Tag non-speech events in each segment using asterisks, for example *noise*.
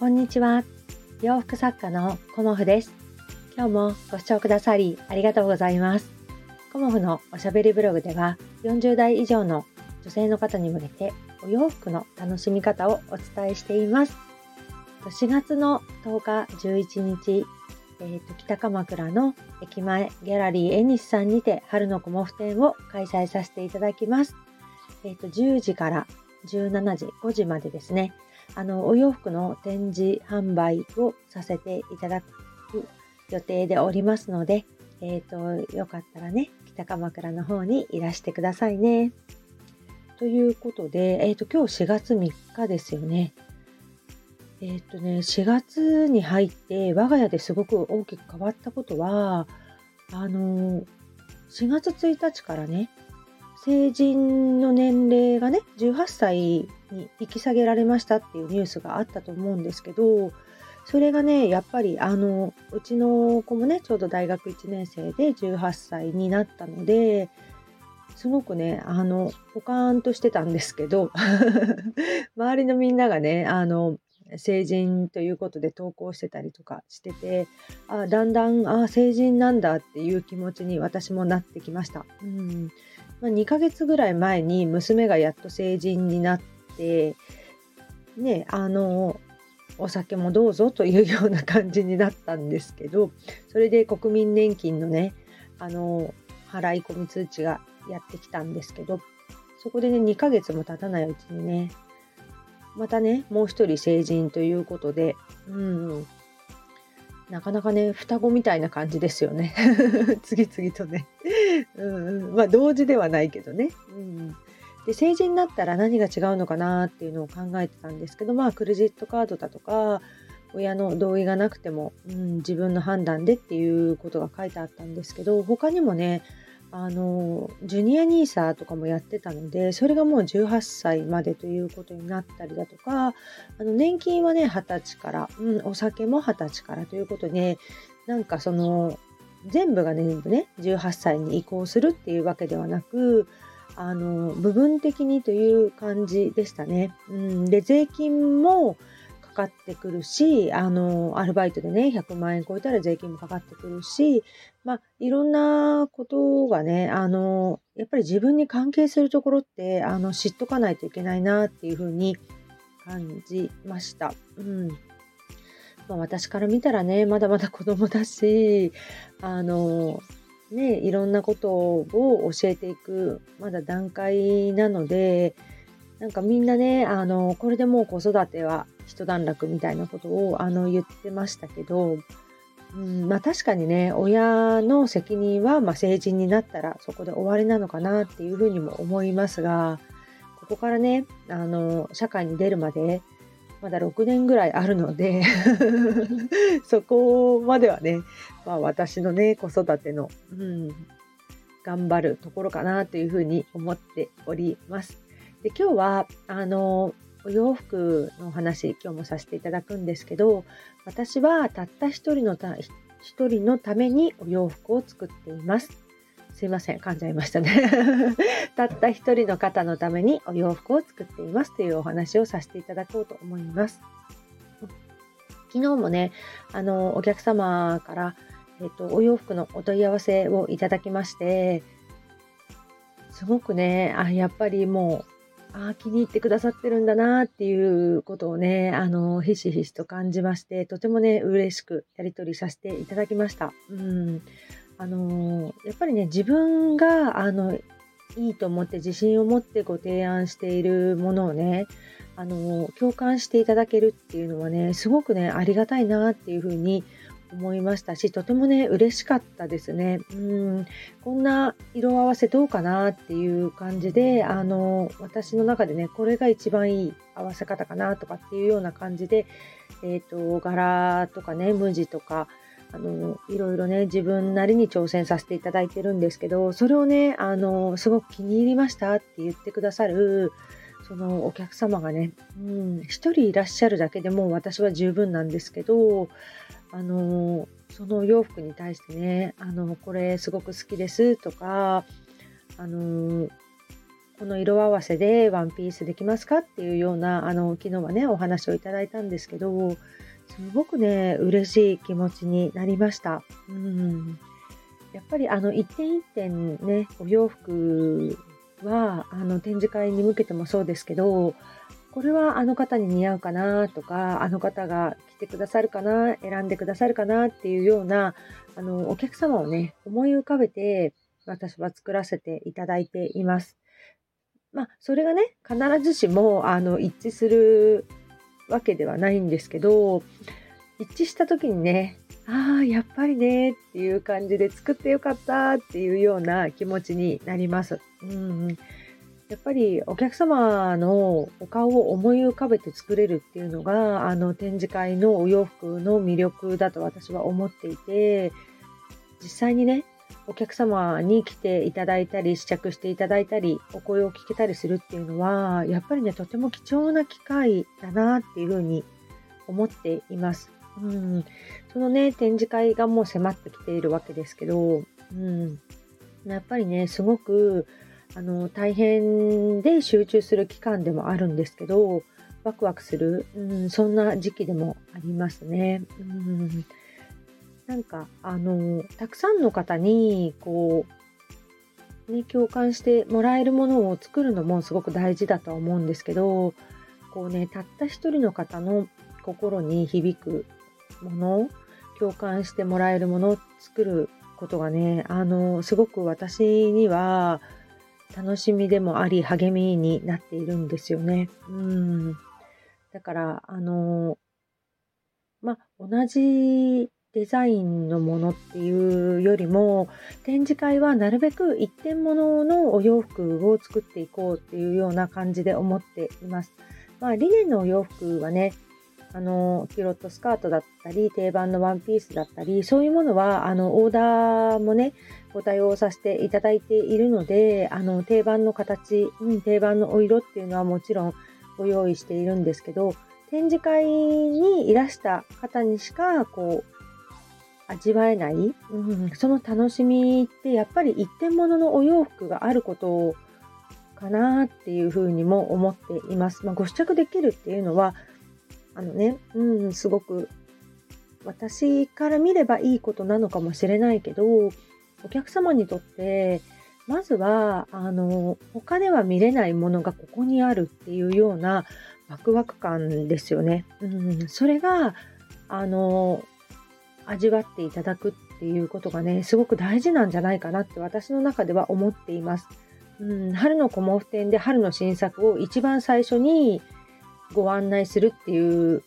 こんにちは。洋服作家のコモフです。今日もご視聴くださりありがとうございます。コモフのおしゃべりブログでは40代以上の女性の方に向けてお洋服の楽しみ方をお伝えしています。4月の10日、11日、えーと、北鎌倉の駅前ギャラリーエニスさんにて春のコモフ展を開催させていただきます。えっ、ー、と、10時から17時、5時までですね、あの、お洋服の展示販売をさせていただく予定でおりますので、えっ、ー、と、よかったらね、北鎌倉の方にいらしてくださいね。ということで、えっ、ー、と、今日4月3日ですよね。えっ、ー、とね、4月に入って我が家ですごく大きく変わったことは、あの、4月1日からね、成人の年齢がね、18歳に引き下げられましたっていうニュースがあったと思うんですけど、それがね、やっぱりあの、うちの子もね、ちょうど大学1年生で18歳になったので、すごくね、あの、ポカーンとしてたんですけど、*laughs* 周りのみんながね、あの、成人ということで投稿してたりとかしててあだんだんあ成人なんだっていう気持ちに私もなってきました。うんまあ、2ヶ月ぐらい前に娘がやっと成人になってねあのお酒もどうぞというような感じになったんですけどそれで国民年金のねあの払い込み通知がやってきたんですけどそこでね2ヶ月も経たないうちにねまたねもう一人成人ということでうんなかなかね、双子みたいな感じですよね。*laughs* 次々とね。うん、まあ、同時ではないけどね。うん。で、成人になったら何が違うのかなっていうのを考えてたんですけど、まあ、クレジットカードだとか、親の同意がなくても、うん、自分の判断でっていうことが書いてあったんですけど、他にもね、あのジュニア NISA とかもやってたのでそれがもう18歳までということになったりだとかあの年金はね20歳から、うん、お酒も20歳からということでなんかその全部がね全部ね18歳に移行するっていうわけではなくあの部分的にという感じでしたね。うん、で税金もかってくるし、あの、アルバイトでね、100万円超えたら税金もかかってくるし、まあ、いろんなことがね、あの、やっぱり自分に関係するところって、あの、知っとかないといけないなっていうふうに感じました。うん。まあ、私から見たらね、まだまだ子供だし、あの、ね、いろんなことを教えていく、まだ段階なので、なんかみんなね、あの、これでもう子育ては一段落みたいなことをあの言ってましたけど、うんまあ、確かにね、親の責任は、まあ、成人になったらそこで終わりなのかなっていうふうにも思いますが、ここからね、あの、社会に出るまで、まだ6年ぐらいあるので *laughs* そこまではね、まあ、私のね、子育ての、うん、頑張るところかなというふうに思っております。で今日はあのお洋服のお話今日もさせていただくんですけど私はたった一人のた一人のためにお洋服を作っています。すいません、噛んじゃいましたね。*laughs* たった一人の方のためにお洋服を作っていますというお話をさせていただこうと思います。昨日もね、あの、お客様から、えっ、と、お洋服のお問い合わせをいただきまして、すごくね、あ、やっぱりもうあ気に入ってくださってるんだなっていうことをね、あの、ひしひしと感じまして、とてもね、嬉しくやり取りさせていただきました。うん。あの、やっぱりね、自分が、あの、いいと思って自信を持ってご提案しているものをね、あの、共感していただけるっていうのはね、すごくね、ありがたいなっていうふうに思いましたし、とてもね、嬉しかったですね。うん、こんな色合わせどうかなっていう感じで、あの、私の中でね、これが一番いい合わせ方かなとかっていうような感じで、えっ、ー、と、柄とかね、無地とか、あの、いろいろね、自分なりに挑戦させていただいてるんですけど、それをね、あの、すごく気に入りましたって言ってくださる、そのお客様がね、うん、一人いらっしゃるだけでも私は十分なんですけど、あのその洋服に対してね、あのこれすごく好きですとか、あのこの色合わせでワンピースできますかっていうようなあの昨日はねお話をいただいたんですけどすごくね嬉しい気持ちになりました。うんやっぱりあの一点一点ねお洋服はあの展示会に向けてもそうですけどこれはあの方に似合うかなとかあの方が来てくださるかな選んでくださるかなっていうようなあのお客様をね思い浮かべて私は作らせていただいています。まあ、それがね、必ずしもあの一致するわけではないんですけど、一致した時にね、ああ、やっぱりねっていう感じで作ってよかったっていうような気持ちになります。うん、やっぱりお客様のお顔を思い浮かべて作れるっていうのが、あの展示会のお洋服の魅力だと私は思っていて、実際にね、お客様に来ていただいたり試着していただいたりお声を聞けたりするっていうのはやっぱりねとても貴重な機会だなっていうふうに思っています。うん、そのね展示会がもう迫ってきているわけですけど、うん、やっぱりねすごくあの大変で集中する期間でもあるんですけどワクワクする、うん、そんな時期でもありますね。うんなんか、あの、たくさんの方に、こう、ね、共感してもらえるものを作るのもすごく大事だと思うんですけど、こうね、たった一人の方の心に響くもの、共感してもらえるものを作ることがね、あの、すごく私には楽しみでもあり、励みになっているんですよね。うん。だから、あの、ま、同じデザインのものっていうよりも展示会はなるべく一点物のお洋服を作っていこうっていうような感じで思っています。まあ、リネンのお洋服はねあのキュロットスカートだったり定番のワンピースだったりそういうものはあのオーダーもねご対応させていただいているのであの定番の形、うん、定番のお色っていうのはもちろんご用意しているんですけど展示会にいらした方にしかこう味わえない、うん、その楽しみってやっぱり一点物のお洋服があることかなっていうふうにも思っています。まあ、ご試着できるっていうのはあのね、うん、すごく私から見ればいいことなのかもしれないけどお客様にとってまずはあの他では見れないものがここにあるっていうようなワクワク感ですよね。うん、それがあの味わっていただくっていうことがね、すごく大事なんじゃないかなって私の中では思っています。うん、春のコモフ展で春の新作を一番最初にご案内するっていう、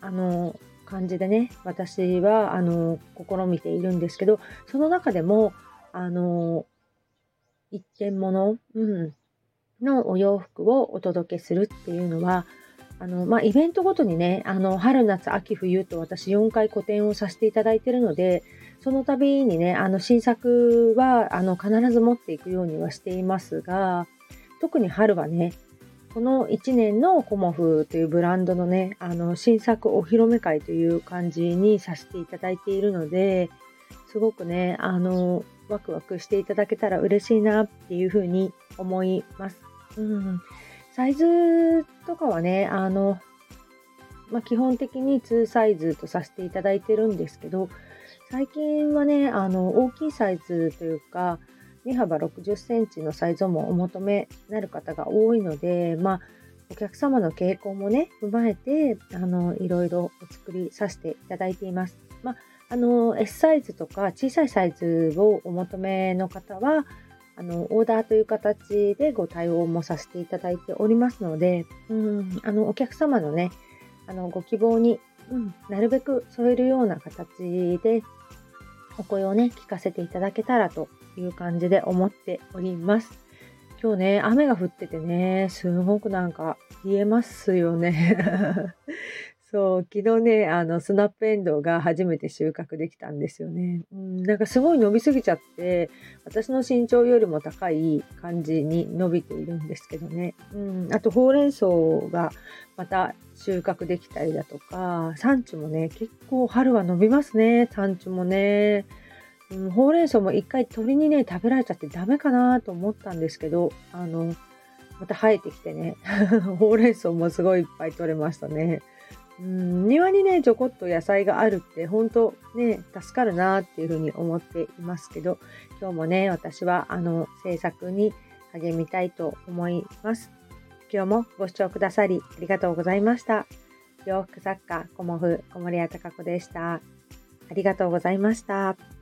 あの、感じでね、私は、あの、試みているんですけど、その中でも、あの、一点物、うん、のお洋服をお届けするっていうのは、あの、まあ、イベントごとにね、あの、春、夏、秋、冬と私4回個展をさせていただいてるので、その度にね、あの、新作は、あの、必ず持っていくようにはしていますが、特に春はね、この1年のコモフというブランドのね、あの、新作お披露目会という感じにさせていただいているので、すごくね、あの、ワクワクしていただけたら嬉しいなっていうふうに思います。うん。サイズとかはね、あの、まあ、基本的に2サイズとさせていただいてるんですけど、最近はね、あの、大きいサイズというか、2幅60センチのサイズもお求めになる方が多いので、まあ、お客様の傾向もね、踏まえて、あの、いろいろお作りさせていただいています。まあ、あの、S サイズとか小さいサイズをお求めの方は、あの、オーダーという形でご対応もさせていただいておりますので、うん、あの、お客様のね、あの、ご希望に、うん、なるべく添えるような形で、お声をね、聞かせていただけたらという感じで思っております。今日ね、雨が降っててね、すごくなんか冷えますよね。*laughs* そう、昨日ね、あの、スナップエンドウが初めて収穫できたんですよね。うん、なんかすごい伸びすぎちゃって、私の身長よりも高い感じに伸びているんですけどね。うん、あと、ほうれん草がまた収穫できたりだとか、産地もね、結構春は伸びますね、産地もね。うん、ほうれん草も一回鳥にね、食べられちゃってダメかなと思ったんですけど、あの、また生えてきてね、*laughs* ほうれん草もすごいいっぱい取れましたね。うん庭にねちょこっと野菜があるって本当ね助かるなっていうふうに思っていますけど今日もね私はあの制作に励みたいと思います今日もご視聴くださりありがとうございました洋服作家コモフ小森屋隆子でしたありがとうございました。